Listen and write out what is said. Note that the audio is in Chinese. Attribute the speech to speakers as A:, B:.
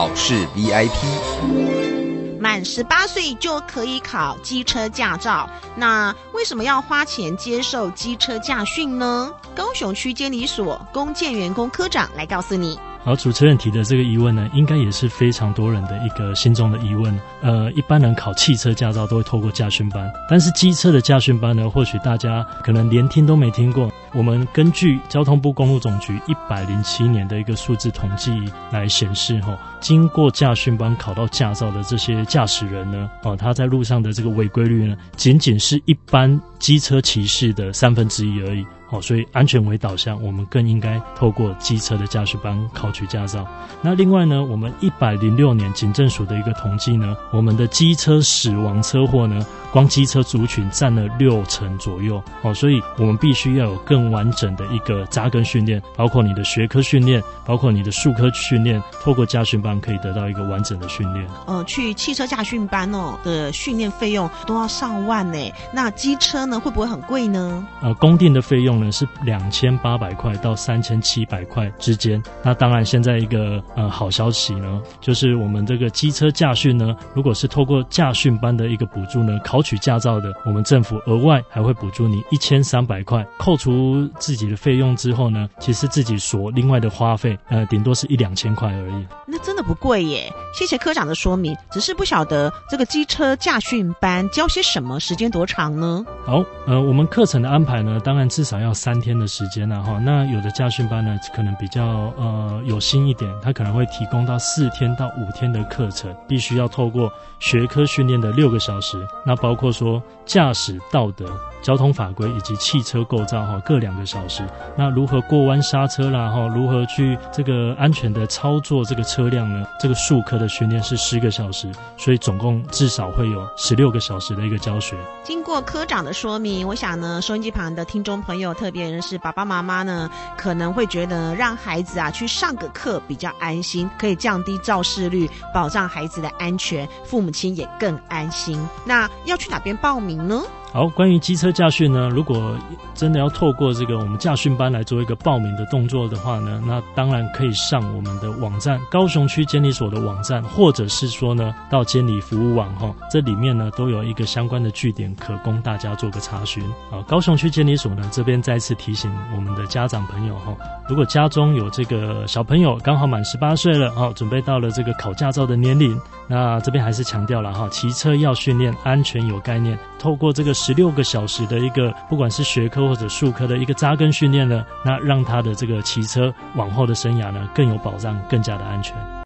A: 考试 VIP。
B: 满十八岁就可以考机车驾照，那为什么要花钱接受机车驾训呢？高雄区监理所公建员工科长来告诉你。
C: 好，主持人提的这个疑问呢，应该也是非常多人的一个心中的疑问。呃，一般人考汽车驾照都会透过驾训班，但是机车的驾训班呢，或许大家可能连听都没听过。我们根据交通部公路总局一百零七年的一个数字统计来显示，哈，经过驾训班考到驾照的这些驾驶人呢，哦，他在路上的这个违规率呢，仅仅是一般机车骑士的三分之一而已。哦，所以安全为导向，我们更应该透过机车的驾驶班考取驾照。那另外呢，我们一百零六年警政署的一个统计呢，我们的机车死亡车祸呢，光机车族群占了六成左右。哦，所以我们必须要有更完整的一个扎根训练，包括你的学科训练，包括你的术科训练，透过驾训班可以得到一个完整的训练。
B: 呃，去汽车驾训班哦的训练费用都要上万呢。那机车呢，会不会很贵呢？
C: 呃，公定的费用呢。是两千八百块到三千七百块之间。那当然，现在一个呃好消息呢，就是我们这个机车驾训呢，如果是透过驾训班的一个补助呢，考取驾照的，我们政府额外还会补助你一千三百块。扣除自己的费用之后呢，其实自己所另外的花费，呃，顶多是一两千块而已。
B: 那真的不贵耶。谢谢科长的说明，只是不晓得这个机车驾训班教些什么，时间多长呢？
C: 好，呃，我们课程的安排呢，当然至少要。三天的时间了哈，那有的驾训班呢，可能比较呃有心一点，他可能会提供到四天到五天的课程，必须要透过学科训练的六个小时，那包括说驾驶道德。交通法规以及汽车构造哈各两个小时，那如何过弯刹车啦哈，如何去这个安全的操作这个车辆呢？这个术科的训练是十个小时，所以总共至少会有十六个小时的一个教学。
B: 经过科长的说明，我想呢，收音机旁的听众朋友，特别是爸爸妈妈呢，可能会觉得让孩子啊去上个课比较安心，可以降低肇事率，保障孩子的安全，父母亲也更安心。那要去哪边报名呢？
C: 好，关于机车驾训呢，如果真的要透过这个我们驾训班来做一个报名的动作的话呢，那当然可以上我们的网站，高雄区监理所的网站，或者是说呢，到监理服务网哈，这里面呢都有一个相关的据点可供大家做个查询。啊，高雄区监理所呢这边再次提醒我们的家长朋友哈，如果家中有这个小朋友刚好满十八岁了，哈，准备到了这个考驾照的年龄，那这边还是强调了哈，骑车要训练，安全有概念，透过这个。十六个小时的一个，不管是学科或者术科的一个扎根训练呢，那让他的这个骑车往后的生涯呢更有保障，更加的安全。